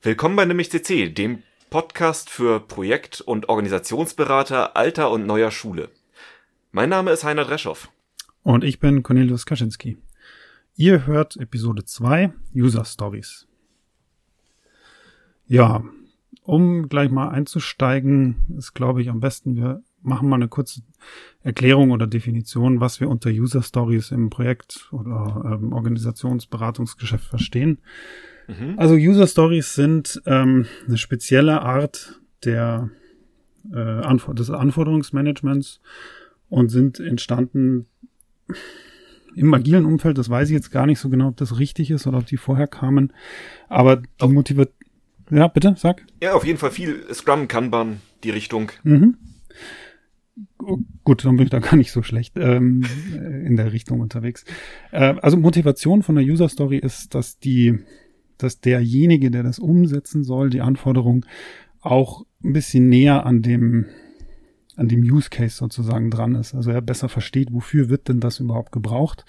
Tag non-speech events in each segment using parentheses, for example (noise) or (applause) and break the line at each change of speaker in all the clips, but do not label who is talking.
Willkommen bei Nämlich CC, dem Podcast für Projekt- und Organisationsberater alter und neuer Schule. Mein Name ist Heiner Dreschow.
Und ich bin Cornelius Kaczynski. Ihr hört Episode 2 User Stories. Ja, um gleich mal einzusteigen, ist glaube ich am besten, wir machen mal eine kurze Erklärung oder Definition, was wir unter User Stories im Projekt- oder ähm, Organisationsberatungsgeschäft verstehen. Mhm. Also User Stories sind ähm, eine spezielle Art der äh, Anfor des Anforderungsmanagements und sind entstanden im agilen Umfeld. Das weiß ich jetzt gar nicht so genau, ob das richtig ist oder ob die vorher kamen. Aber die motiviert. Ja, bitte, sag.
Ja, auf jeden Fall viel Scrum, Kanban, die Richtung.
Mhm. Gut, dann bin ich da gar nicht so schlecht ähm, in der Richtung unterwegs. Äh, also Motivation von der User Story ist, dass die dass derjenige, der das umsetzen soll, die Anforderung auch ein bisschen näher an dem an dem Use Case sozusagen dran ist. Also er besser versteht, wofür wird denn das überhaupt gebraucht,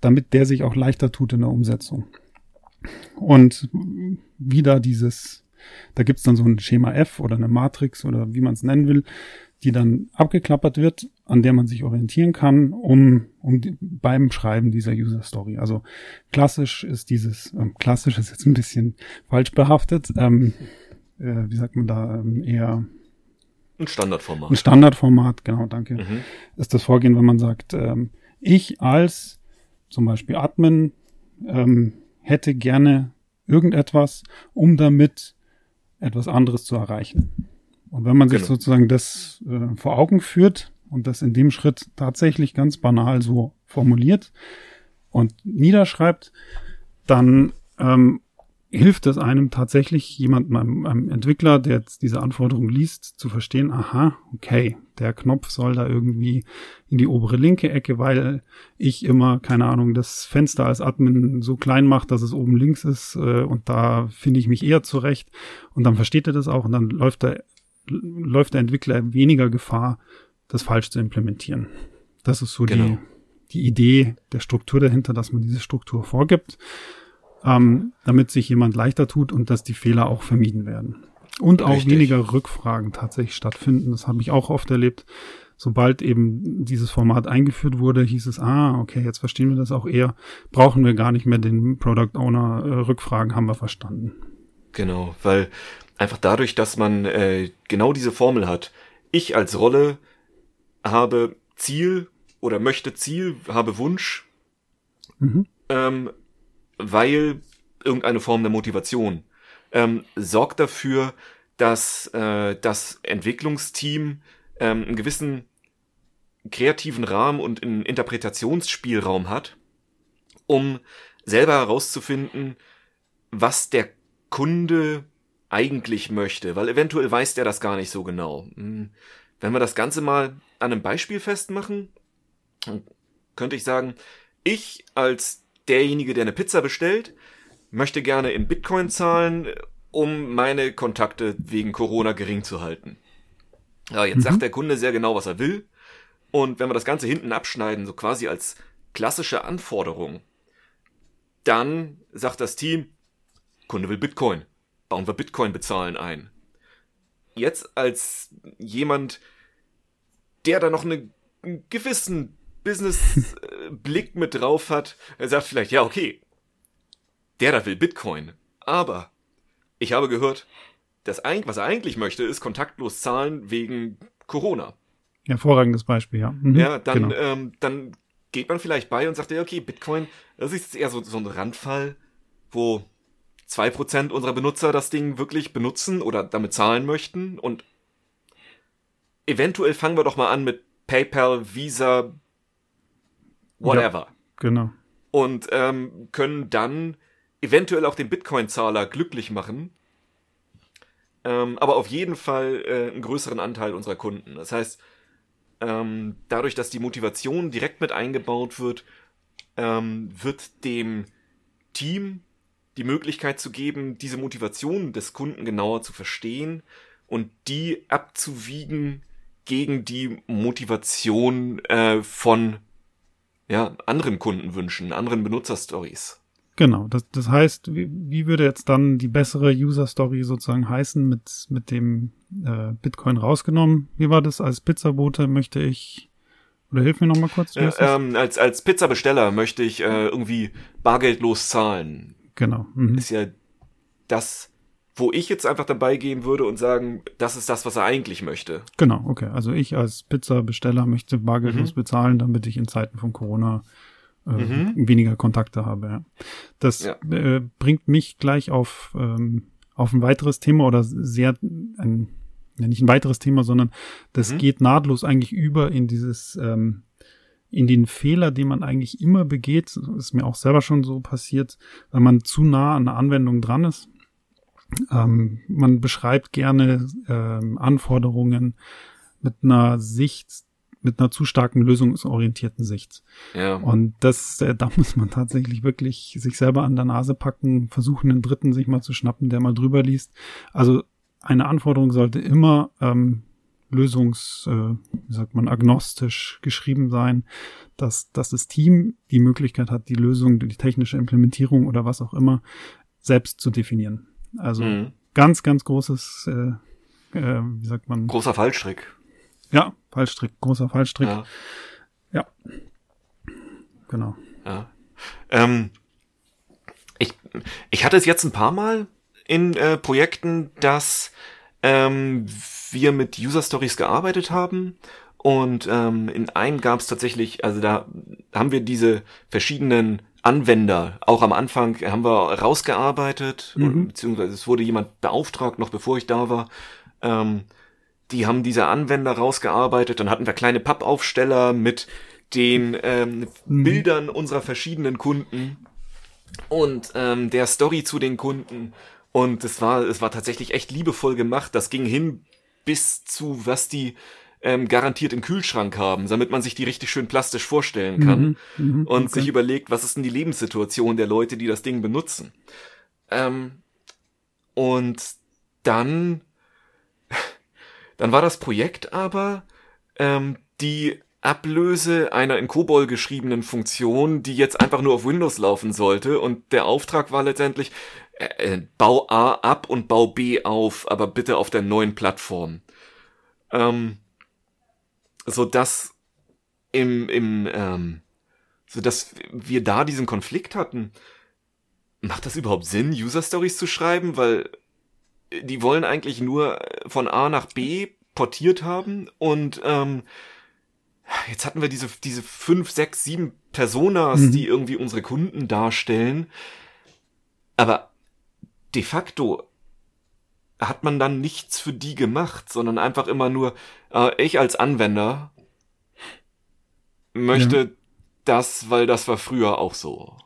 damit der sich auch leichter tut in der Umsetzung. Und wieder dieses, da gibt's dann so ein Schema F oder eine Matrix oder wie man es nennen will, die dann abgeklappert wird, an der man sich orientieren kann, um, um die, beim Schreiben dieser User Story. Also klassisch ist dieses, ähm, klassisch ist jetzt ein bisschen falsch behaftet, ähm, äh, wie sagt man da, ähm, eher
ein Standardformat.
Ein Standardformat, genau, danke. Mhm. Ist das Vorgehen, wenn man sagt, ähm, ich als zum Beispiel Admin ähm, hätte gerne irgendetwas, um damit etwas anderes zu erreichen. Und wenn man sich genau. sozusagen das äh, vor Augen führt und das in dem Schritt tatsächlich ganz banal so formuliert und niederschreibt, dann ähm, hilft es einem tatsächlich jemandem, einem, einem Entwickler, der jetzt diese Anforderung liest, zu verstehen, aha, okay, der Knopf soll da irgendwie in die obere linke Ecke, weil ich immer, keine Ahnung, das Fenster als Admin so klein mache, dass es oben links ist äh, und da finde ich mich eher zurecht und dann versteht er das auch und dann läuft der läuft der Entwickler weniger Gefahr, das falsch zu implementieren. Das ist so genau. die, die Idee der Struktur dahinter, dass man diese Struktur vorgibt, ähm, damit sich jemand leichter tut und dass die Fehler auch vermieden werden. Und auch Richtig. weniger Rückfragen tatsächlich stattfinden. Das habe ich auch oft erlebt. Sobald eben dieses Format eingeführt wurde, hieß es, ah, okay, jetzt verstehen wir das auch eher. Brauchen wir gar nicht mehr den Product Owner äh, Rückfragen, haben wir verstanden.
Genau, weil Einfach dadurch, dass man äh, genau diese Formel hat. Ich als Rolle habe Ziel oder möchte Ziel, habe Wunsch, mhm. ähm, weil irgendeine Form der Motivation ähm, sorgt dafür, dass äh, das Entwicklungsteam ähm, einen gewissen kreativen Rahmen und einen Interpretationsspielraum hat, um selber herauszufinden, was der Kunde eigentlich möchte, weil eventuell weiß der das gar nicht so genau. Hm. Wenn wir das Ganze mal an einem Beispiel festmachen, könnte ich sagen, ich als derjenige, der eine Pizza bestellt, möchte gerne in Bitcoin zahlen, um meine Kontakte wegen Corona gering zu halten. Ja, jetzt mhm. sagt der Kunde sehr genau, was er will. Und wenn wir das Ganze hinten abschneiden, so quasi als klassische Anforderung, dann sagt das Team, Kunde will Bitcoin bauen wir Bitcoin bezahlen ein. Jetzt als jemand, der da noch eine, einen gewissen Business-Blick (laughs) mit drauf hat, er sagt vielleicht, ja, okay, der da will Bitcoin. Aber ich habe gehört, das, was er eigentlich möchte, ist kontaktlos zahlen wegen Corona.
Hervorragendes Beispiel, ja.
Mhm, ja, dann, genau. ähm, dann geht man vielleicht bei und sagt, ja, okay, Bitcoin, das ist eher so, so ein Randfall, wo zwei Prozent unserer Benutzer das Ding wirklich benutzen oder damit zahlen möchten und eventuell fangen wir doch mal an mit PayPal, Visa, whatever. Ja,
genau.
Und ähm, können dann eventuell auch den Bitcoin-Zahler glücklich machen, ähm, aber auf jeden Fall äh, einen größeren Anteil unserer Kunden. Das heißt, ähm, dadurch, dass die Motivation direkt mit eingebaut wird, ähm, wird dem Team die Möglichkeit zu geben, diese Motivation des Kunden genauer zu verstehen und die abzuwiegen gegen die Motivation äh, von ja, anderen Kundenwünschen, anderen Benutzerstories.
Genau, das, das heißt, wie, wie würde jetzt dann die bessere User Story sozusagen heißen mit, mit dem äh, Bitcoin rausgenommen? Wie war das als Pizzabote? Möchte ich oder hilf mir noch mal kurz.
Äh, ähm, als als Pizzabesteller möchte ich äh, irgendwie bargeldlos zahlen.
Genau.
Mhm. Ist ja das, wo ich jetzt einfach dabei gehen würde und sagen, das ist das, was er eigentlich möchte.
Genau, okay. Also ich als Pizzabesteller möchte bargeldlos mhm. bezahlen, damit ich in Zeiten von Corona äh, mhm. weniger Kontakte habe. Ja. Das ja. Äh, bringt mich gleich auf ähm, auf ein weiteres Thema oder sehr ein ja, nicht ein weiteres Thema, sondern das mhm. geht nahtlos eigentlich über in dieses, ähm, in den Fehler, den man eigentlich immer begeht. Ist mir auch selber schon so passiert, wenn man zu nah an der Anwendung dran ist. Ähm, man beschreibt gerne ähm, Anforderungen mit einer Sicht, mit einer zu starken lösungsorientierten Sicht. Ja. Und das, äh, da (laughs) muss man tatsächlich wirklich sich selber an der Nase packen, versuchen, einen Dritten sich mal zu schnappen, der mal drüber liest. Also eine Anforderung sollte immer ähm, lösungs, äh, wie sagt man, agnostisch geschrieben sein, dass, dass das Team die Möglichkeit hat, die Lösung, die technische Implementierung oder was auch immer selbst zu definieren. Also mhm. ganz, ganz großes, äh, äh, wie sagt man?
Großer Fallstrick.
Ja, Fallstrick, großer Fallstrick. Ja. ja. Genau.
Ja. Ähm, ich, ich hatte es jetzt ein paar Mal in äh, Projekten, dass ähm, wir mit User Stories gearbeitet haben. Und ähm, in einem gab es tatsächlich, also da haben wir diese verschiedenen Anwender, auch am Anfang haben wir rausgearbeitet, mhm. beziehungsweise es wurde jemand beauftragt, noch bevor ich da war. Ähm, die haben diese Anwender rausgearbeitet, dann hatten wir kleine Pappaufsteller mit den ähm, mhm. Bildern unserer verschiedenen Kunden und ähm, der Story zu den Kunden und es war, es war tatsächlich echt liebevoll gemacht. Das ging hin bis zu, was die ähm, garantiert im Kühlschrank haben, damit man sich die richtig schön plastisch vorstellen kann mhm, mh, und okay. sich überlegt, was ist denn die Lebenssituation der Leute, die das Ding benutzen. Ähm, und dann, dann war das Projekt aber ähm, die Ablöse einer in COBOL geschriebenen Funktion, die jetzt einfach nur auf Windows laufen sollte. Und der Auftrag war letztendlich, äh, äh, bau A ab und bau B auf, aber bitte auf der neuen Plattform. Ähm, so dass im, im, ähm, so dass wir da diesen Konflikt hatten. Macht das überhaupt Sinn, User Stories zu schreiben? Weil die wollen eigentlich nur von A nach B portiert haben und ähm, jetzt hatten wir diese, diese fünf, sechs, sieben Personas, mhm. die irgendwie unsere Kunden darstellen. Aber de facto hat man dann nichts für die gemacht, sondern einfach immer nur, äh, ich als Anwender möchte ja. das, weil das war früher auch so.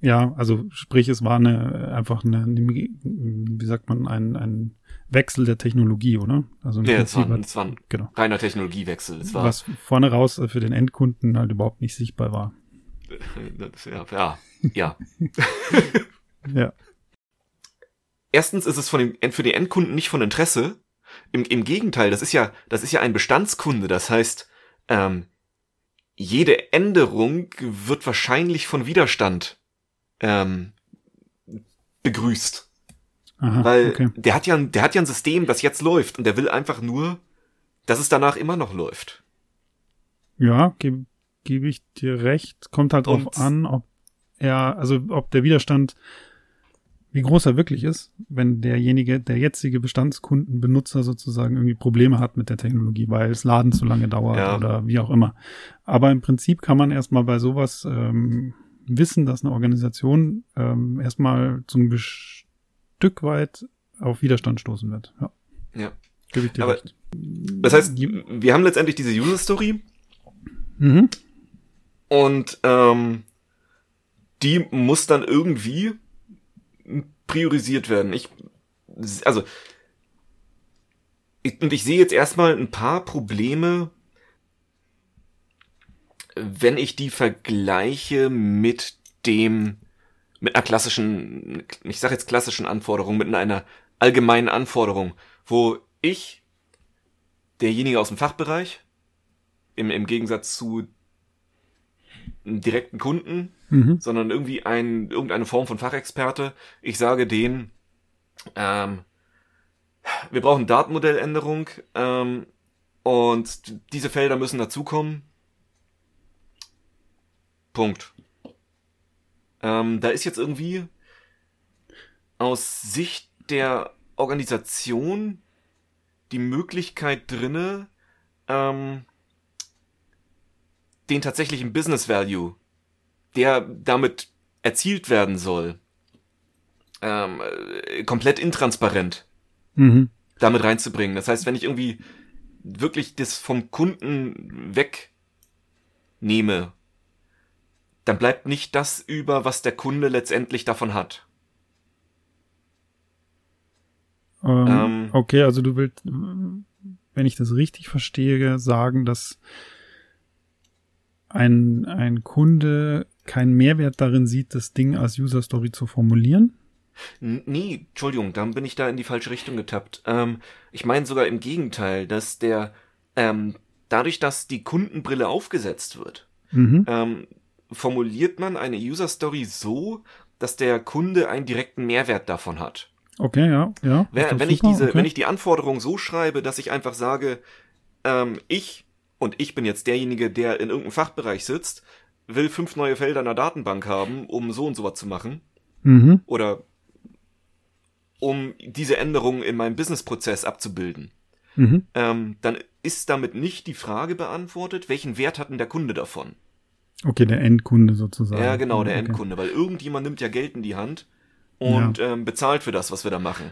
Ja, also sprich, es war eine einfach eine, wie sagt man, ein, ein Wechsel der Technologie, oder?
Also ja, es war, es war ein genau. reiner Technologiewechsel. Es war,
Was vorne raus für den Endkunden halt überhaupt nicht sichtbar war. (laughs)
Ja, ja. Ja. (laughs)
ja
erstens ist es von dem, für den Endkunden nicht von Interesse. Im, Im Gegenteil, das ist ja, das ist ja ein Bestandskunde. Das heißt, ähm, jede Änderung wird wahrscheinlich von Widerstand ähm, begrüßt. Aha, Weil okay. der hat ja, der hat ja ein System, das jetzt läuft und der will einfach nur, dass es danach immer noch läuft.
Ja, gebe geb ich dir recht. Kommt halt drauf an, ob er, also ob der Widerstand wie groß er wirklich ist, wenn derjenige, der jetzige Bestandskundenbenutzer sozusagen irgendwie Probleme hat mit der Technologie, weil es Laden zu lange dauert ja. oder wie auch immer. Aber im Prinzip kann man erstmal bei sowas ähm, wissen, dass eine Organisation ähm, erstmal zum Stück weit auf Widerstand stoßen wird. Ja.
Ja. Gebe ich dir Aber, recht. Das heißt, wir haben letztendlich diese User Story.
Mhm.
Und ähm, die muss dann irgendwie priorisiert werden. Ich, also, ich, und ich sehe jetzt erstmal ein paar Probleme, wenn ich die vergleiche mit dem, mit einer klassischen, ich sage jetzt klassischen Anforderung, mit einer allgemeinen Anforderung, wo ich, derjenige aus dem Fachbereich, im, im Gegensatz zu einen direkten Kunden, mhm. sondern irgendwie ein, irgendeine Form von Fachexperte. Ich sage denen, ähm, wir brauchen Datenmodelländerung ähm, und diese Felder müssen dazukommen. Punkt. Ähm, da ist jetzt irgendwie aus Sicht der Organisation die Möglichkeit drinne, ähm, den tatsächlichen Business Value, der damit erzielt werden soll, ähm, äh, komplett intransparent mhm. damit reinzubringen. Das heißt, wenn ich irgendwie wirklich das vom Kunden wegnehme, dann bleibt nicht das über, was der Kunde letztendlich davon hat.
Ähm, ähm, okay, also du willst, wenn ich das richtig verstehe, sagen, dass ein, ein Kunde keinen Mehrwert darin sieht, das Ding als User Story zu formulieren?
Nee, Entschuldigung, dann bin ich da in die falsche Richtung getappt. Ähm, ich meine sogar im Gegenteil, dass der, ähm, dadurch, dass die Kundenbrille aufgesetzt wird, mhm. ähm, formuliert man eine User Story so, dass der Kunde einen direkten Mehrwert davon hat.
Okay, ja, ja.
Wenn, wenn ich diese, okay. wenn ich die Anforderung so schreibe, dass ich einfach sage, ähm, ich und ich bin jetzt derjenige, der in irgendeinem Fachbereich sitzt, will fünf neue Felder in der Datenbank haben, um so und so was zu machen. Mhm. Oder um diese Änderungen in meinem Businessprozess abzubilden. Mhm. Ähm, dann ist damit nicht die Frage beantwortet, welchen Wert hat denn der Kunde davon?
Okay, der Endkunde sozusagen.
Ja, genau, der okay. Endkunde, weil irgendjemand nimmt ja Geld in die Hand und ja. ähm, bezahlt für das, was wir da machen.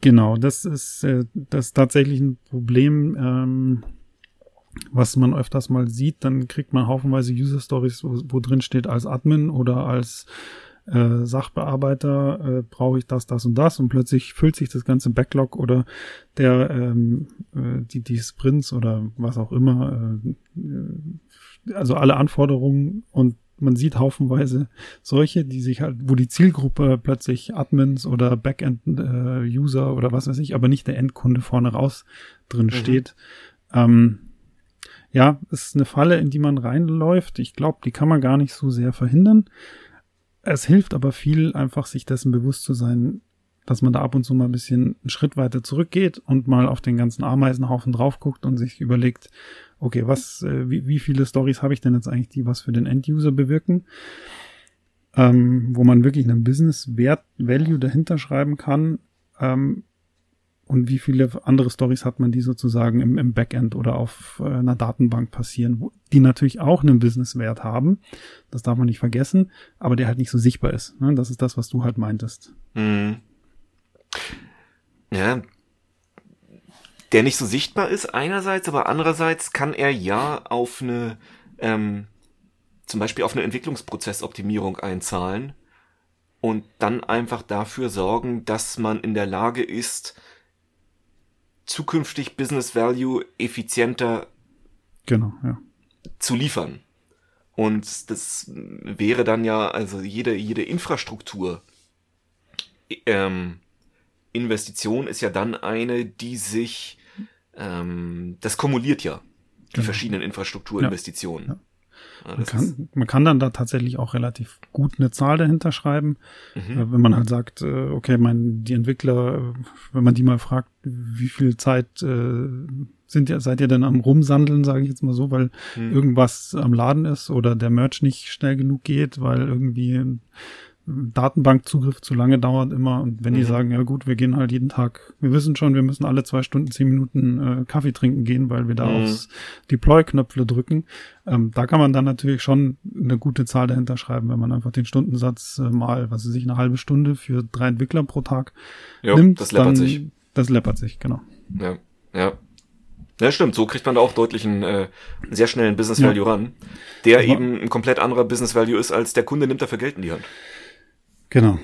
Genau, das ist äh, das ist tatsächlich ein Problem, ähm, was man öfters mal sieht. Dann kriegt man haufenweise User Stories, wo, wo drin steht als Admin oder als äh, Sachbearbeiter äh, brauche ich das, das und das und plötzlich füllt sich das ganze Backlog oder der ähm, äh, die die Sprints oder was auch immer, äh, also alle Anforderungen und man sieht haufenweise solche, die sich halt, wo die Zielgruppe plötzlich Admins oder Backend-User äh, oder was weiß ich, aber nicht der Endkunde vorne raus drin mhm. steht. Ähm, ja, ist eine Falle, in die man reinläuft. Ich glaube, die kann man gar nicht so sehr verhindern. Es hilft aber viel, einfach sich dessen bewusst zu sein, dass man da ab und zu mal ein bisschen einen Schritt weiter zurückgeht und mal auf den ganzen Ameisenhaufen drauf guckt und sich überlegt, okay, was, äh, wie, wie viele Stories habe ich denn jetzt eigentlich, die was für den Enduser bewirken? Ähm, wo man wirklich einen Business-Wert, Value dahinter schreiben kann. Ähm, und wie viele andere Stories hat man, die sozusagen im, im Backend oder auf äh, einer Datenbank passieren, wo, die natürlich auch einen Businesswert haben. Das darf man nicht vergessen, aber der halt nicht so sichtbar ist. Ne? Das ist das, was du halt meintest. Mhm.
Ja. Der nicht so sichtbar ist einerseits, aber andererseits kann er ja auf eine, ähm, zum Beispiel auf eine Entwicklungsprozessoptimierung einzahlen und dann einfach dafür sorgen, dass man in der Lage ist, zukünftig Business Value effizienter
genau, ja.
zu liefern. Und das wäre dann ja, also jede, jede Infrastruktur, ähm, Investition ist ja dann eine, die sich, ähm, das kumuliert ja, die genau. verschiedenen Infrastrukturinvestitionen. Ja, ja.
Man kann, man kann dann da tatsächlich auch relativ gut eine Zahl dahinter schreiben. Mhm. Äh, wenn man halt sagt, äh, okay, mein, die Entwickler, äh, wenn man die mal fragt, wie viel Zeit sind ihr, seid ihr denn am Rumsandeln, sage ich jetzt mal so, weil mhm. irgendwas am Laden ist oder der Merch nicht schnell genug geht, weil irgendwie Datenbankzugriff zu lange dauert immer. Und wenn mhm. die sagen, ja gut, wir gehen halt jeden Tag, wir wissen schon, wir müssen alle zwei Stunden, zehn Minuten äh, Kaffee trinken gehen, weil wir da mhm. aufs Deploy-Knöpfle drücken. Ähm, da kann man dann natürlich schon eine gute Zahl dahinter schreiben, wenn man einfach den Stundensatz äh, mal, was weiß ich, eine halbe Stunde für drei Entwickler pro Tag jo, nimmt.
Das läppert dann, sich.
Das läppert sich, genau.
Ja, ja. Ja, stimmt. So kriegt man da auch deutlich einen äh, sehr schnellen Business Value ja. ran, der Aber eben ein komplett anderer Business Value ist, als der Kunde nimmt dafür Geld in die Hand.
Genau.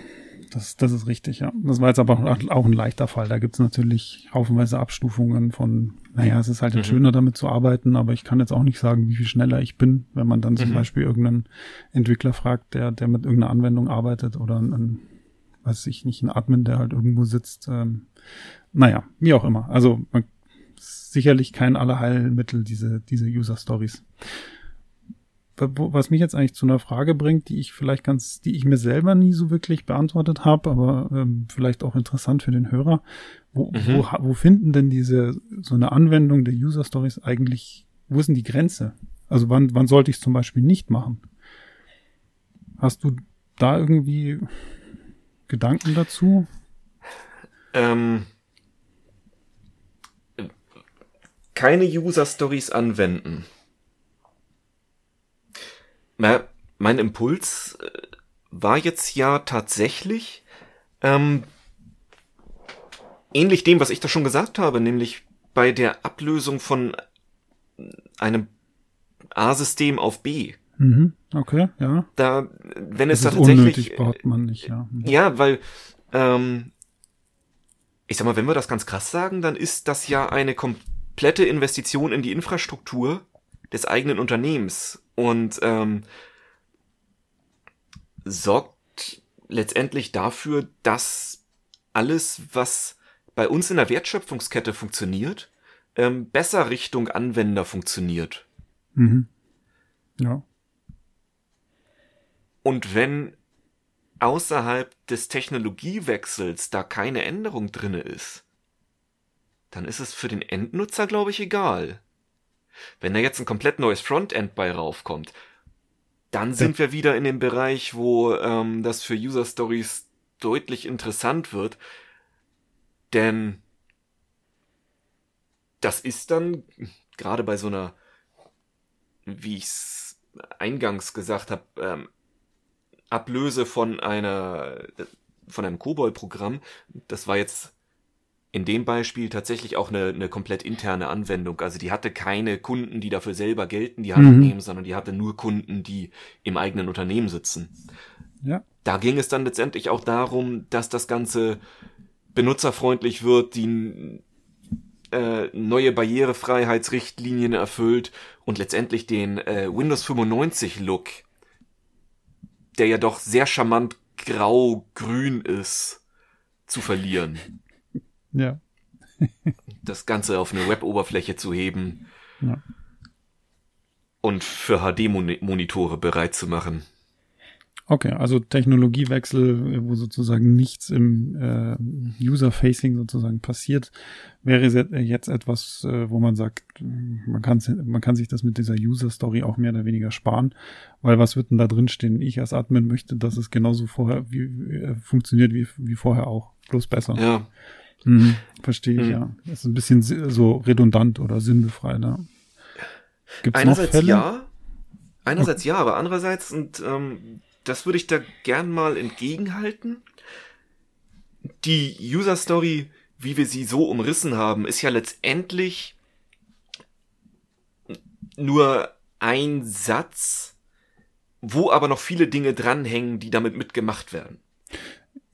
Das, das ist richtig, ja. Das war jetzt aber auch ein leichter Fall. Da gibt's natürlich haufenweise Abstufungen von, naja, es ist halt mhm. schöner damit zu arbeiten, aber ich kann jetzt auch nicht sagen, wie viel schneller ich bin, wenn man dann zum mhm. Beispiel irgendeinen Entwickler fragt, der, der mit irgendeiner Anwendung arbeitet oder ein, weiß ich nicht, ein Admin, der halt irgendwo sitzt. Ähm, naja, wie auch immer. Also man, sicherlich kein Allerheilmittel, diese, diese User Stories. Was mich jetzt eigentlich zu einer Frage bringt, die ich vielleicht ganz, die ich mir selber nie so wirklich beantwortet habe, aber ähm, vielleicht auch interessant für den Hörer. Wo, mhm. wo, wo finden denn diese so eine Anwendung der User Stories eigentlich? Wo ist denn die Grenze? Also wann, wann sollte ich es zum Beispiel nicht machen? Hast du da irgendwie Gedanken dazu?
Ähm, keine User Stories anwenden. Na, mein Impuls äh, war jetzt ja tatsächlich ähm, ähnlich dem, was ich da schon gesagt habe, nämlich bei der Ablösung von einem A-System auf B.
Mhm, okay, ja.
Da, wenn das es da tatsächlich. Unnötig,
braucht man nicht, ja.
Mhm. Ja, weil, ähm, ich sag mal, wenn wir das ganz krass sagen, dann ist das ja eine komplette Investition in die Infrastruktur des eigenen Unternehmens und ähm, sorgt letztendlich dafür, dass alles, was bei uns in der Wertschöpfungskette funktioniert, ähm, besser Richtung Anwender funktioniert.
Mhm. Ja.
Und wenn außerhalb des Technologiewechsels da keine Änderung drinne ist, dann ist es für den Endnutzer, glaube ich, egal. Wenn da jetzt ein komplett neues Frontend bei raufkommt, dann sind wir wieder in dem Bereich, wo ähm, das für User Stories deutlich interessant wird. Denn das ist dann gerade bei so einer, wie ich es eingangs gesagt habe, ähm, Ablöse von einer von einem COBOL-Programm. Das war jetzt in dem Beispiel tatsächlich auch eine, eine komplett interne Anwendung. Also die hatte keine Kunden, die dafür selber Geld in die Hand mhm. nehmen, sondern die hatte nur Kunden, die im eigenen Unternehmen sitzen.
Ja.
Da ging es dann letztendlich auch darum, dass das Ganze benutzerfreundlich wird, die äh, neue Barrierefreiheitsrichtlinien erfüllt und letztendlich den äh, Windows 95 Look, der ja doch sehr charmant grau-grün ist, zu verlieren.
Ja. (laughs)
das Ganze auf eine Web-Oberfläche zu heben.
Ja.
Und für HD-Monitore bereit zu machen.
Okay, also Technologiewechsel, wo sozusagen nichts im äh, User-Facing sozusagen passiert, wäre jetzt etwas, äh, wo man sagt, man kann, man kann sich das mit dieser User-Story auch mehr oder weniger sparen, weil was wird denn da drin stehen? Ich als Admin möchte, dass es genauso vorher wie, äh, funktioniert wie, wie vorher auch, bloß besser.
Ja.
Mhm, verstehe ich, mhm. ja. Das ist ein bisschen so redundant oder sinnbefrei, ne?
Gibt's Einerseits noch Fälle? ja. Einerseits okay. ja, aber andererseits, und ähm, das würde ich da gern mal entgegenhalten. Die User Story, wie wir sie so umrissen haben, ist ja letztendlich nur ein Satz, wo aber noch viele Dinge dranhängen, die damit mitgemacht werden.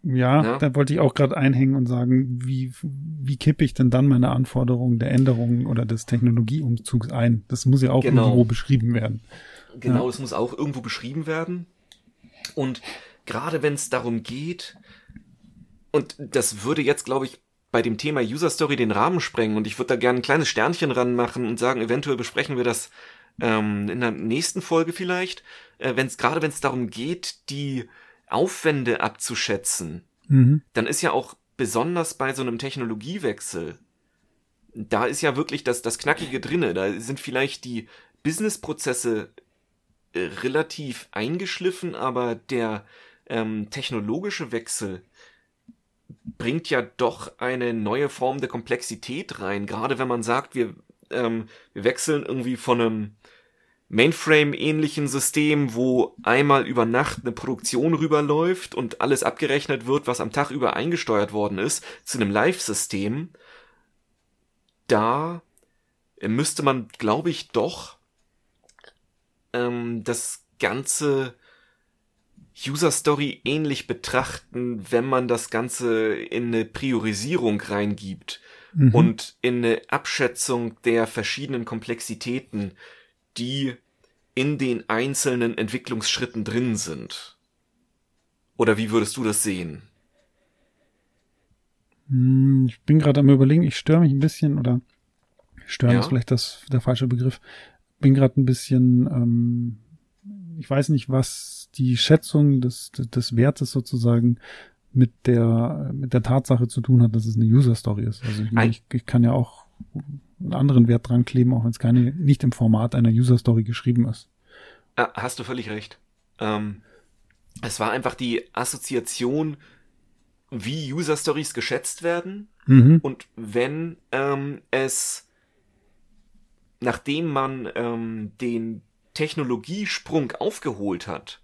Ja, ja, da wollte ich auch gerade einhängen und sagen, wie, wie kippe ich denn dann meine Anforderungen der Änderungen oder des Technologieumzugs ein? Das muss ja auch genau. irgendwo beschrieben werden.
Genau, es muss auch irgendwo beschrieben werden. Und gerade wenn es darum geht, und das würde jetzt, glaube ich, bei dem Thema User Story den Rahmen sprengen und ich würde da gerne ein kleines Sternchen ranmachen und sagen, eventuell besprechen wir das ähm, in der nächsten Folge vielleicht, äh, wenn es gerade wenn es darum geht, die Aufwände abzuschätzen, mhm. dann ist ja auch besonders bei so einem Technologiewechsel, da ist ja wirklich das, das Knackige drinne. Da sind vielleicht die Businessprozesse äh, relativ eingeschliffen, aber der ähm, technologische Wechsel bringt ja doch eine neue Form der Komplexität rein. Gerade wenn man sagt, wir, ähm, wir wechseln irgendwie von einem Mainframe-ähnlichen System, wo einmal über Nacht eine Produktion rüberläuft und alles abgerechnet wird, was am Tag über eingesteuert worden ist, zu einem Live-System, da müsste man, glaube ich, doch ähm, das ganze User Story ähnlich betrachten, wenn man das Ganze in eine Priorisierung reingibt mhm. und in eine Abschätzung der verschiedenen Komplexitäten, die in den einzelnen Entwicklungsschritten drin sind. Oder wie würdest du das sehen?
Hm, ich bin gerade am überlegen, ich störe mich ein bisschen oder stören ja. ist vielleicht das der falsche Begriff. Bin gerade ein bisschen ähm, ich weiß nicht, was die Schätzung des, des Wertes sozusagen mit der, mit der Tatsache zu tun hat, dass es eine User Story ist. Also ich, meine, ich, ich kann ja auch einen anderen Wert dran kleben, auch wenn es keine, nicht im Format einer User Story geschrieben ist.
Ah, hast du völlig recht. Ähm, es war einfach die Assoziation, wie User Stories geschätzt werden. Mhm. Und wenn ähm, es, nachdem man ähm, den Technologiesprung aufgeholt hat,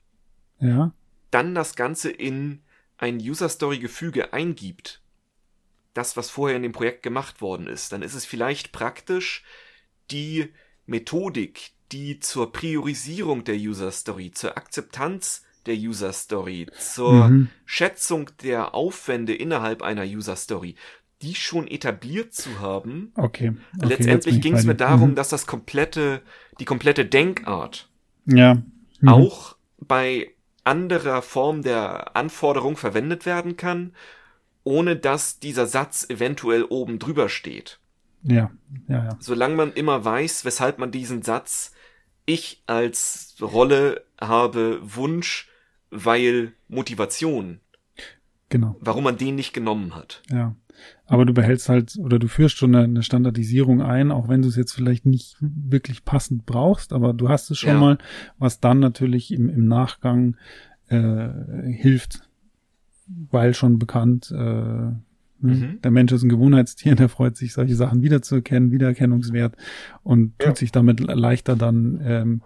ja.
dann das Ganze in ein User Story Gefüge eingibt, das, was vorher in dem Projekt gemacht worden ist, dann ist es vielleicht praktisch, die Methodik, die zur Priorisierung der User Story, zur Akzeptanz der User Story, zur mhm. Schätzung der Aufwände innerhalb einer User Story, die schon etabliert zu haben.
Okay. okay
Letztendlich ging es mir darum, mhm. dass das komplette, die komplette Denkart
ja.
Mhm. auch bei anderer Form der Anforderung verwendet werden kann, ohne dass dieser Satz eventuell oben drüber steht.
Ja, ja, ja.
Solange man immer weiß, weshalb man diesen Satz ich als Rolle habe Wunsch, weil Motivation.
Genau.
Warum man den nicht genommen hat.
Ja. Aber du behältst halt oder du führst schon eine, Standardisierung ein, auch wenn du es jetzt vielleicht nicht wirklich passend brauchst, aber du hast es schon ja. mal, was dann natürlich im, im Nachgang äh, hilft, weil schon bekannt, äh, Ne? Mhm. Der Mensch ist ein Gewohnheitstier, der freut sich, solche Sachen wiederzuerkennen, Wiedererkennungswert und ja. tut sich damit leichter dann ähm,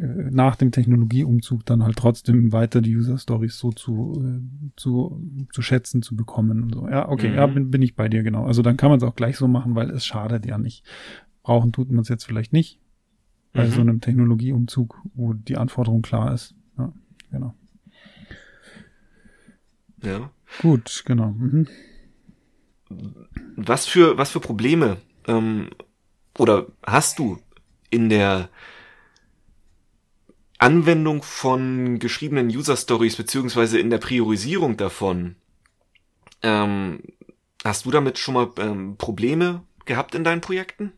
äh, nach dem Technologieumzug dann halt trotzdem weiter die User Stories so zu, äh, zu, zu schätzen, zu bekommen und so. Ja, okay, mhm. ja, bin, bin ich bei dir, genau. Also dann kann man es auch gleich so machen, weil es schadet ja nicht. Brauchen tut man es jetzt vielleicht nicht bei mhm. so einem Technologieumzug, wo die Anforderung klar ist. Ja, genau.
Ja.
Gut, genau. Mhm
was für, was für Probleme ähm, oder hast du in der Anwendung von geschriebenen User Stories beziehungsweise in der Priorisierung davon? Ähm, hast du damit schon mal ähm, Probleme gehabt in deinen Projekten?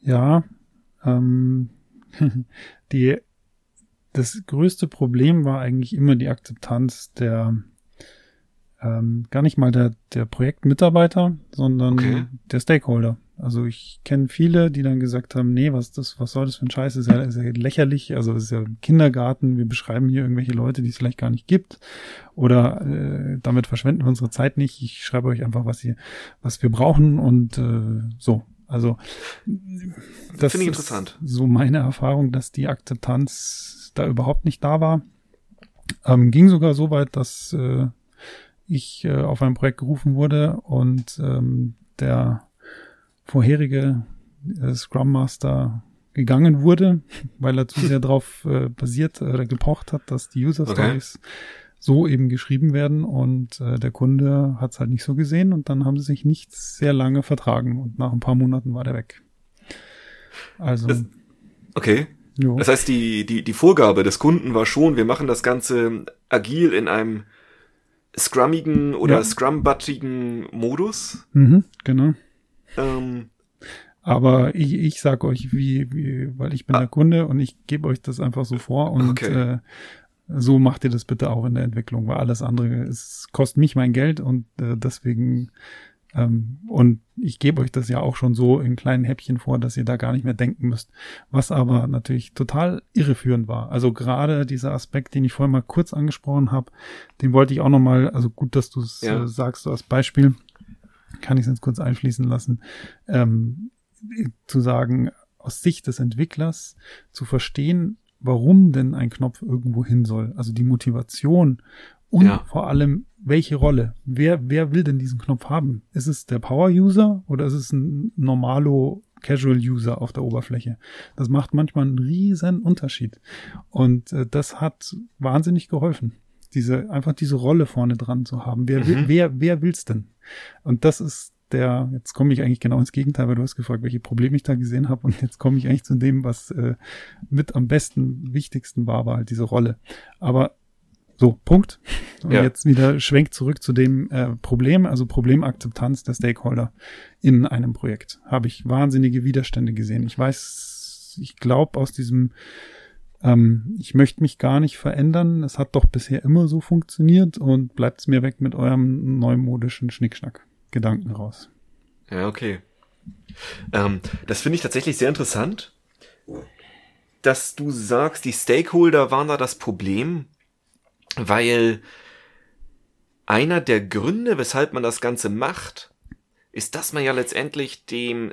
Ja, ähm, (laughs) die, das größte Problem war eigentlich immer die Akzeptanz der ähm, gar nicht mal der, der Projektmitarbeiter, sondern okay. der Stakeholder. Also ich kenne viele, die dann gesagt haben, nee, was das, was soll das für ein Scheiß? Ist ja, ist ja lächerlich, also es ist ja Kindergarten, wir beschreiben hier irgendwelche Leute, die es vielleicht gar nicht gibt. Oder äh, damit verschwenden wir unsere Zeit nicht. Ich schreibe euch einfach, was ihr, was wir brauchen und äh, so. Also
das finde ich interessant.
So meine Erfahrung, dass die Akzeptanz da überhaupt nicht da war. Ähm, ging sogar so weit, dass äh, ich äh, auf ein Projekt gerufen wurde und ähm, der vorherige äh, Scrum Master gegangen wurde, (laughs) weil er zu sehr (laughs) darauf äh, basiert oder äh, gepocht hat, dass die User Stories okay. so eben geschrieben werden und äh, der Kunde hat es halt nicht so gesehen und dann haben sie sich nicht sehr lange vertragen und nach ein paar Monaten war der weg. Also.
Das, okay. Jo. Das heißt, die, die, die Vorgabe des Kunden war schon, wir machen das Ganze agil in einem scrummigen oder ja. scrum-buttigen Modus.
Mhm, genau.
Ähm,
aber ich, ich sag euch, wie, wie, weil ich bin ah. der Kunde und ich gebe euch das einfach so vor und okay. äh, so macht ihr das bitte auch in der Entwicklung, weil alles andere es kostet mich mein Geld und äh, deswegen und ich gebe euch das ja auch schon so in kleinen Häppchen vor, dass ihr da gar nicht mehr denken müsst. Was aber natürlich total irreführend war. Also gerade dieser Aspekt, den ich vorhin mal kurz angesprochen habe, den wollte ich auch nochmal, also gut, dass du es ja. äh, sagst, so als Beispiel, kann ich es jetzt kurz einfließen lassen, ähm, zu sagen, aus Sicht des Entwicklers zu verstehen, warum denn ein Knopf irgendwo hin soll. Also die Motivation und ja. vor allem, welche Rolle? Wer, wer will denn diesen Knopf haben? Ist es der Power-User oder ist es ein normalo Casual-User auf der Oberfläche? Das macht manchmal einen riesen Unterschied. Und äh, das hat wahnsinnig geholfen. Diese, einfach diese Rolle vorne dran zu haben. Wer, mhm. will, wer, wer will's denn? Und das ist der, jetzt komme ich eigentlich genau ins Gegenteil, weil du hast gefragt, welche Probleme ich da gesehen habe und jetzt komme ich eigentlich zu dem, was äh, mit am besten, wichtigsten war, war halt diese Rolle. Aber so, Punkt. Und ja. jetzt wieder schwenkt zurück zu dem äh, Problem, also Problemakzeptanz der Stakeholder in einem Projekt. Habe ich wahnsinnige Widerstände gesehen. Ich weiß, ich glaube aus diesem ähm, ich möchte mich gar nicht verändern, es hat doch bisher immer so funktioniert und bleibt's mir weg mit eurem neumodischen Schnickschnack. Gedanken raus.
Ja, okay. Ähm, das finde ich tatsächlich sehr interessant, dass du sagst, die Stakeholder waren da das Problem, weil einer der Gründe, weshalb man das Ganze macht, ist, dass man ja letztendlich dem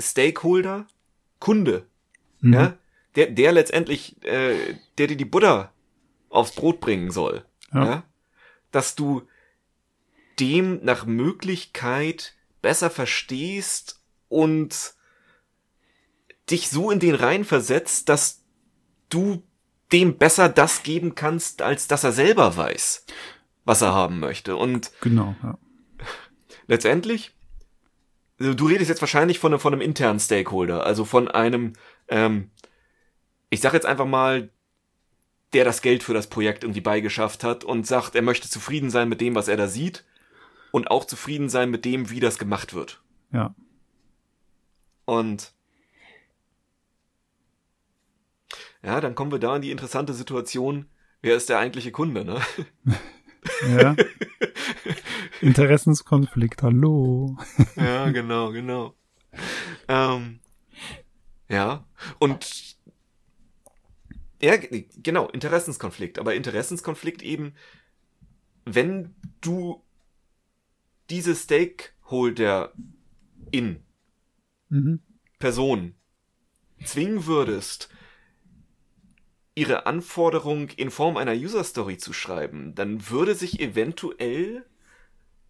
Stakeholder, Kunde, mhm. ja, der, der letztendlich, äh, der dir die Butter aufs Brot bringen soll, ja. ja, dass du dem nach Möglichkeit besser verstehst und dich so in den Rein versetzt, dass du dem besser das geben kannst, als dass er selber weiß, was er haben möchte. Und
genau, ja.
letztendlich, also du redest jetzt wahrscheinlich von, von einem internen Stakeholder, also von einem, ähm, ich sag jetzt einfach mal, der das Geld für das Projekt irgendwie beigeschafft hat und sagt, er möchte zufrieden sein mit dem, was er da sieht und auch zufrieden sein mit dem, wie das gemacht wird.
Ja.
Und ja, dann kommen wir da in die interessante Situation, wer ist der eigentliche Kunde, ne? (laughs)
Ja. Interessenskonflikt, hallo. (laughs)
ja, genau, genau. Ähm, ja, und ja, genau, Interessenskonflikt. Aber Interessenskonflikt eben, wenn du diese Stakeholder in mhm. Person zwingen würdest, ihre Anforderung in Form einer User Story zu schreiben, dann würde sich eventuell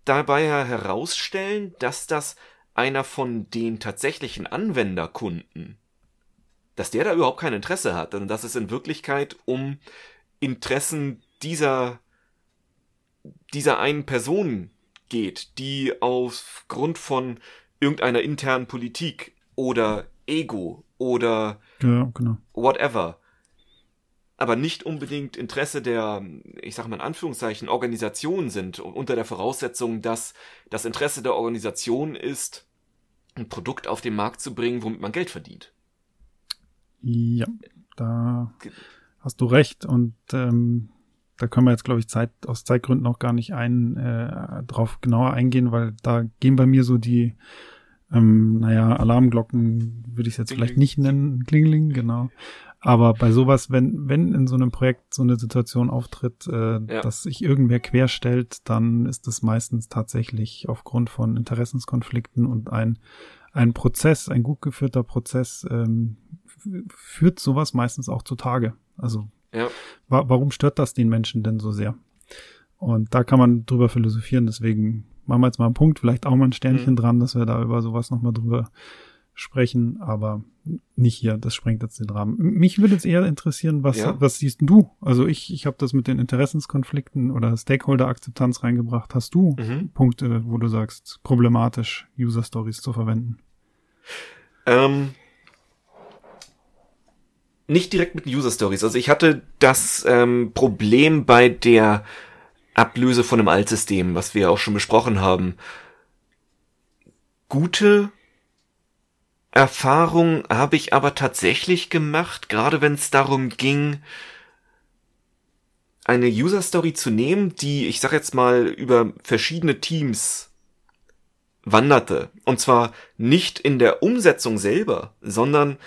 dabei herausstellen, dass das einer von den tatsächlichen Anwenderkunden, dass der da überhaupt kein Interesse hat, und dass es in Wirklichkeit um Interessen dieser dieser einen Person geht, die aufgrund von irgendeiner internen Politik oder Ego oder
ja, genau.
whatever aber nicht unbedingt Interesse der, ich sag mal in Anführungszeichen, Organisation sind, unter der Voraussetzung, dass das Interesse der Organisation ist, ein Produkt auf den Markt zu bringen, womit man Geld verdient.
Ja, da hast du recht und ähm, da können wir jetzt, glaube ich, Zeit, aus Zeitgründen auch gar nicht ein, äh, drauf genauer eingehen, weil da gehen bei mir so die, ähm, naja, Alarmglocken würde ich es jetzt Kling, vielleicht nicht nennen, Klingling, genau. Aber bei sowas, wenn, wenn in so einem Projekt so eine Situation auftritt, äh, ja. dass sich irgendwer querstellt, dann ist es meistens tatsächlich aufgrund von Interessenskonflikten und ein, ein Prozess, ein gut geführter Prozess, ähm, führt sowas meistens auch zutage. Also
ja.
wa warum stört das den Menschen denn so sehr? Und da kann man drüber philosophieren, deswegen machen wir jetzt mal einen Punkt, vielleicht auch mal ein Sternchen mhm. dran, dass wir da über sowas nochmal drüber sprechen, aber nicht hier, das sprengt jetzt den Rahmen. Mich würde jetzt eher interessieren, was, ja? was siehst du? Also ich, ich habe das mit den Interessenskonflikten oder Stakeholder-Akzeptanz reingebracht. Hast du mhm. Punkte, wo du sagst, problematisch User Stories zu verwenden?
Ähm, nicht direkt mit User Stories. Also ich hatte das ähm, Problem bei der Ablöse von einem Altsystem, was wir auch schon besprochen haben. Gute Erfahrung habe ich aber tatsächlich gemacht, gerade wenn es darum ging, eine User Story zu nehmen, die, ich sag jetzt mal, über verschiedene Teams wanderte. Und zwar nicht in der Umsetzung selber, sondern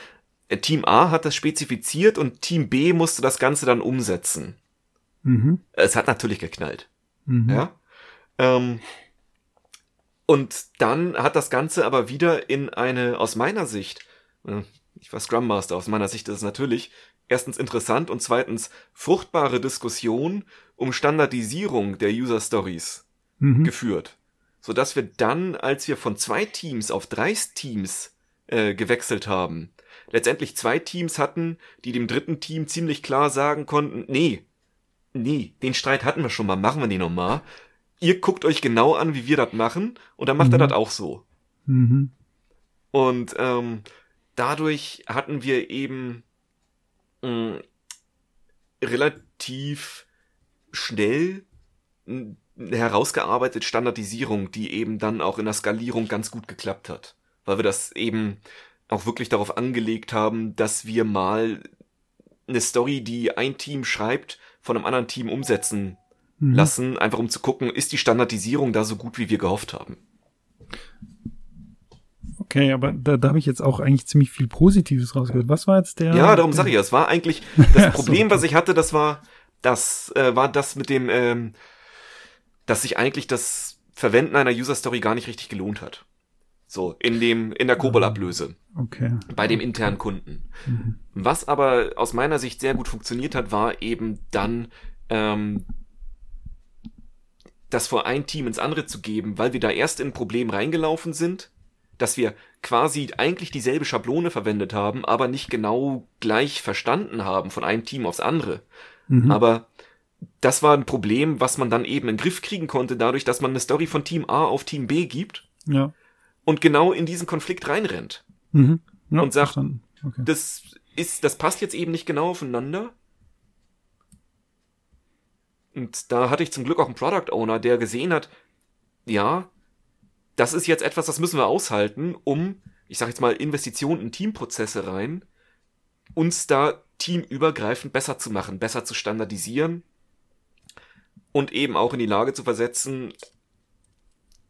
äh, Team A hat das spezifiziert und Team B musste das Ganze dann umsetzen. Mhm. Es hat natürlich geknallt. Mhm. Ja. Ähm, und dann hat das Ganze aber wieder in eine, aus meiner Sicht, äh, ich war Scrum Master, aus meiner Sicht ist es natürlich erstens interessant und zweitens fruchtbare Diskussion um Standardisierung der User Stories mhm. geführt. Sodass wir dann, als wir von zwei Teams auf drei Teams äh, gewechselt haben, letztendlich zwei Teams hatten, die dem dritten Team ziemlich klar sagen konnten, nee, nee, den Streit hatten wir schon mal, machen wir den nochmal ihr guckt euch genau an, wie wir das machen, und dann macht mhm. er das auch so. Mhm. Und ähm, dadurch hatten wir eben mh, relativ schnell eine herausgearbeitet Standardisierung, die eben dann auch in der Skalierung ganz gut geklappt hat. Weil wir das eben auch wirklich darauf angelegt haben, dass wir mal eine Story, die ein Team schreibt, von einem anderen Team umsetzen mhm. lassen, einfach um zu gucken, ist die Standardisierung da so gut, wie wir gehofft haben.
Okay, aber da, da habe ich jetzt auch eigentlich ziemlich viel Positives rausgehört. Was war jetzt der?
Ja, darum sage ich ja. Es war eigentlich (laughs) das Problem, so. was ich hatte, das war, das äh, war das mit dem, ähm, dass sich eigentlich das Verwenden einer User Story gar nicht richtig gelohnt hat. So, in dem, in der Kobol-Ablöse.
Okay.
Bei dem internen Kunden. Mhm. Was aber aus meiner Sicht sehr gut funktioniert hat, war eben dann, ähm, das vor ein Team ins andere zu geben, weil wir da erst in ein Problem reingelaufen sind, dass wir quasi eigentlich dieselbe Schablone verwendet haben, aber nicht genau gleich verstanden haben von einem Team aufs andere. Mhm. Aber das war ein Problem, was man dann eben in den Griff kriegen konnte, dadurch, dass man eine Story von Team A auf Team B gibt.
Ja
und genau in diesen Konflikt reinrennt.
Mhm.
Ja, und sagt, okay. das ist, das passt jetzt eben nicht genau aufeinander. Und da hatte ich zum Glück auch einen Product Owner, der gesehen hat, ja, das ist jetzt etwas, das müssen wir aushalten, um, ich sag jetzt mal, Investitionen in Teamprozesse rein, uns da teamübergreifend besser zu machen, besser zu standardisieren und eben auch in die Lage zu versetzen,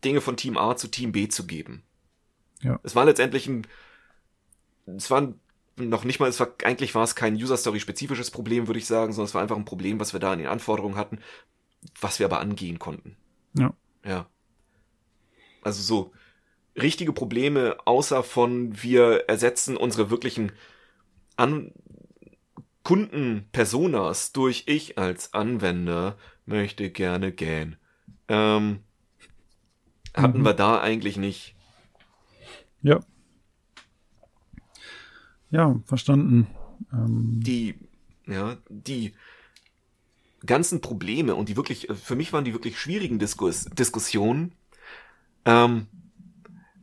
Dinge von Team A zu Team B zu geben.
Ja.
Es war letztendlich ein, es war noch nicht mal, es war, eigentlich war es kein User-Story-spezifisches Problem, würde ich sagen, sondern es war einfach ein Problem, was wir da in den Anforderungen hatten, was wir aber angehen konnten.
Ja.
Ja. Also so, richtige Probleme, außer von wir ersetzen unsere wirklichen An Kunden-Personas durch ich als Anwender möchte gerne gähn. Ähm, hatten mhm. wir da eigentlich nicht.
Ja. Ja, verstanden.
Ähm. Die, ja, die ganzen Probleme und die wirklich, für mich waren die wirklich schwierigen Diskus Diskussionen, ähm,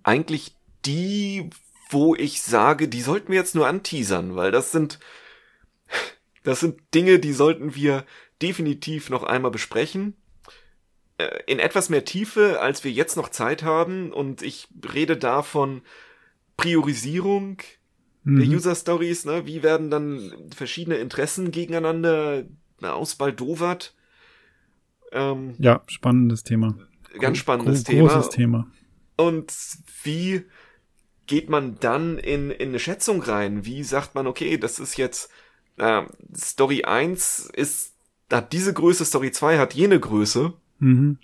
eigentlich die, wo ich sage, die sollten wir jetzt nur anteasern, weil das sind, das sind Dinge, die sollten wir definitiv noch einmal besprechen. Äh, in etwas mehr Tiefe, als wir jetzt noch Zeit haben. Und ich rede da von Priorisierung mhm. der User Stories. Ne? Wie werden dann verschiedene Interessen gegeneinander ausbaldowert?
Ähm, ja, spannendes Thema.
Ganz spannendes
Gro Thema. Großes Thema.
Und wie geht man dann in, in eine Schätzung rein? Wie sagt man, okay, das ist jetzt äh, Story 1 ist, hat diese Größe, Story 2 hat jene Größe.
Mhm.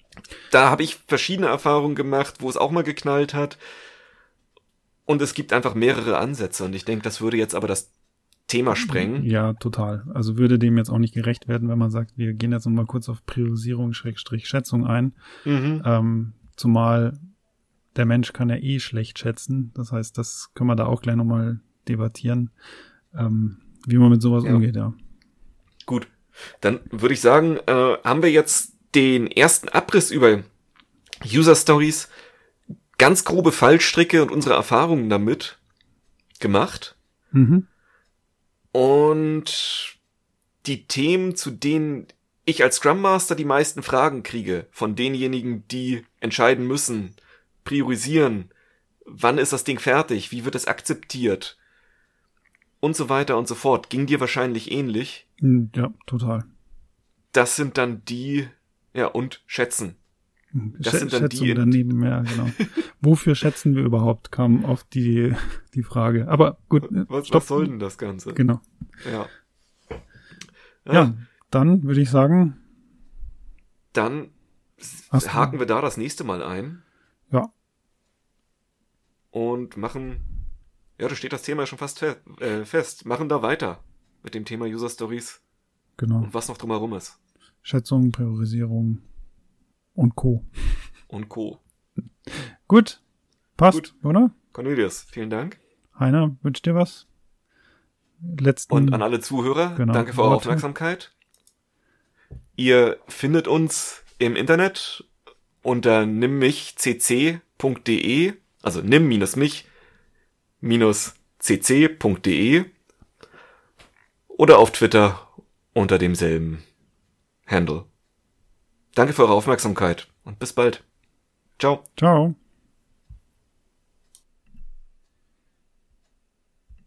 Da habe ich verschiedene Erfahrungen gemacht, wo es auch mal geknallt hat. Und es gibt einfach mehrere Ansätze. Und ich denke, das würde jetzt aber das Thema sprengen.
Ja, total. Also würde dem jetzt auch nicht gerecht werden, wenn man sagt, wir gehen jetzt nochmal kurz auf Priorisierung, Schrägstrich, Schätzung ein.
Mhm.
Ähm, zumal der Mensch kann ja eh schlecht schätzen. Das heißt, das können wir da auch gleich nochmal debattieren, ähm, wie man mit sowas ja. umgeht, ja.
Gut. Dann würde ich sagen, äh, haben wir jetzt den ersten Abriss über User Stories, ganz grobe Fallstricke und unsere Erfahrungen damit gemacht.
Mhm.
Und die Themen, zu denen ich als Scrum Master die meisten Fragen kriege, von denjenigen, die entscheiden müssen, priorisieren, wann ist das Ding fertig, wie wird es akzeptiert und so weiter und so fort, ging dir wahrscheinlich ähnlich.
Ja, total.
Das sind dann die ja, und schätzen.
Das Sch sind dann Schätzung die daneben, ja, (laughs) genau. Wofür schätzen wir überhaupt, kam auf die, die Frage. Aber gut.
Was, was soll denn das Ganze?
Genau.
Ja.
Ja, ja dann würde ich sagen.
Dann haken wir da das nächste Mal ein.
Ja.
Und machen, ja, da steht das Thema schon fast fe äh, fest. Machen da weiter mit dem Thema User Stories.
Genau.
Und was noch drumherum ist.
Schätzung, Priorisierung und Co.
Und Co.
Gut. Passt, Gut. oder?
Cornelius, vielen Dank.
Heiner, wünscht dir was? Letzten
und an alle Zuhörer, genau, danke für eure Aufmerksamkeit. Ihr findet uns im Internet unter nimmmichcc.de, also nimm-mich-cc.de oder auf Twitter unter demselben Handle. Danke für eure Aufmerksamkeit und bis bald. Ciao.
Ciao.